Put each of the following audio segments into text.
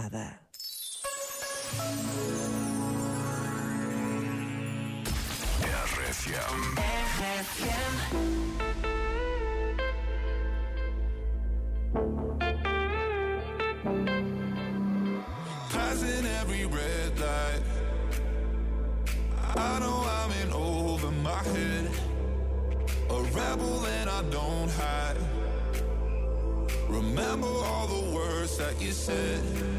passada. RFM. Passing every red light. I know I'm in over my head. A rebel and I don't hide. Remember all the words that you said.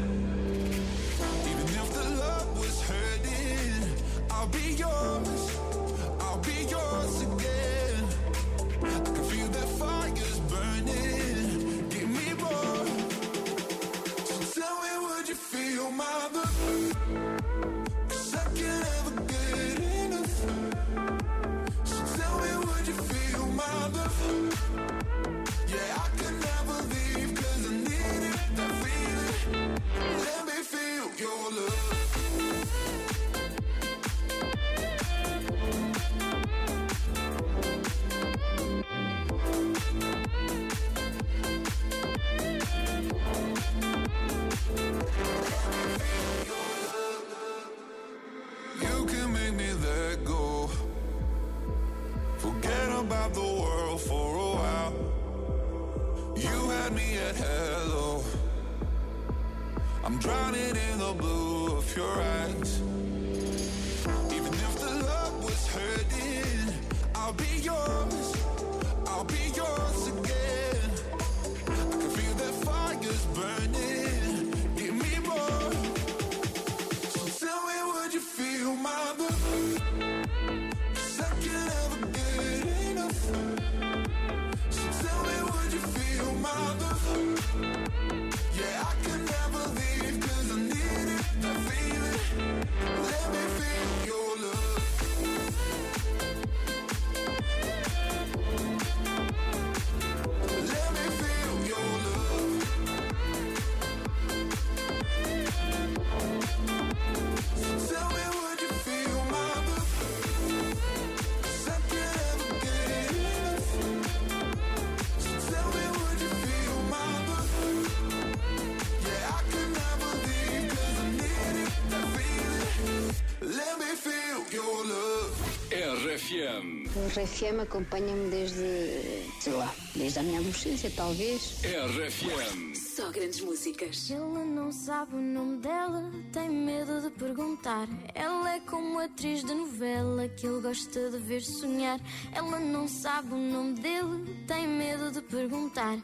Had me at hello. I'm drowning in the blue of your eyes. RFM. O RFM acompanha-me desde, sei lá, desde a minha adolescência, talvez. RFM. Só grandes músicas. Ela não sabe o nome dela, tem medo de perguntar. Ela é como atriz de novela que ele gosta de ver sonhar. Ela não sabe o nome dele, tem medo de perguntar.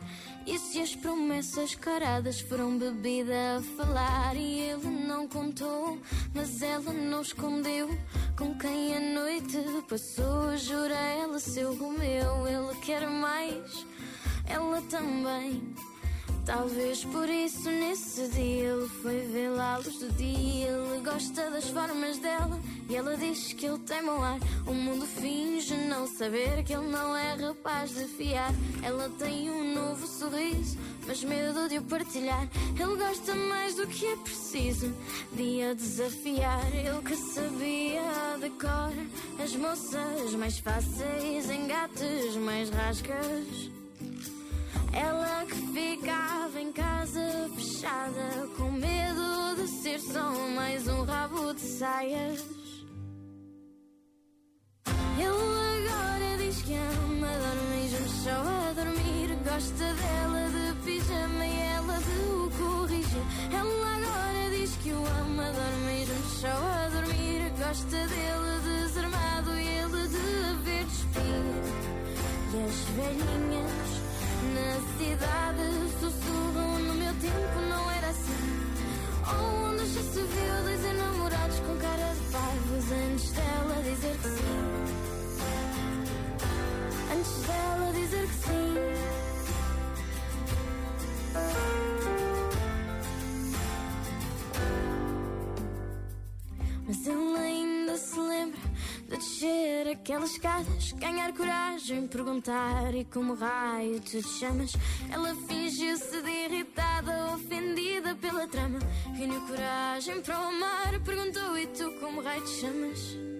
E se as promessas caradas foram bebida a falar? E ele não contou, mas ela não escondeu. Com quem a noite passou, jura ela seu Romeu. Ele quer mais, ela também. Talvez por isso nesse dia ele foi vê-la à luz do dia. Ele gosta das formas dela e ela diz que ele tem mau ar. O mundo finge não saber que ele não é rapaz de fiar. Ela tem um novo sorriso, mas medo de o partilhar. Ele gosta mais do que é preciso de a desafiar. Ele que sabia de cor as moças mais fáceis, engates mais rascas. Ela que ficava em casa fechada com medo de ser só mais um rabo de saias. Ele agora diz que ama, dorme juntos só a dormir. Gosta dela de pijama e ela de o corrigir. Ela agora diz que o ama, dorme juntos só a dormir. Gosta dele desarmado e ele de ver despir. E as velhinhas na cidade sussurram no meu tempo não era assim. Onde já se viu dois enamorados com cara de parvos antes dela dizer que sim. Antes dela dizer que sim. Mas ele ainda se lembra de descer aquelas escadas, ganhar coragem, perguntar e como raio te chamas. Ela fingiu-se de irritada, ofendida pela trama. Reuniu coragem para o amar, perguntou e tu como raio te chamas.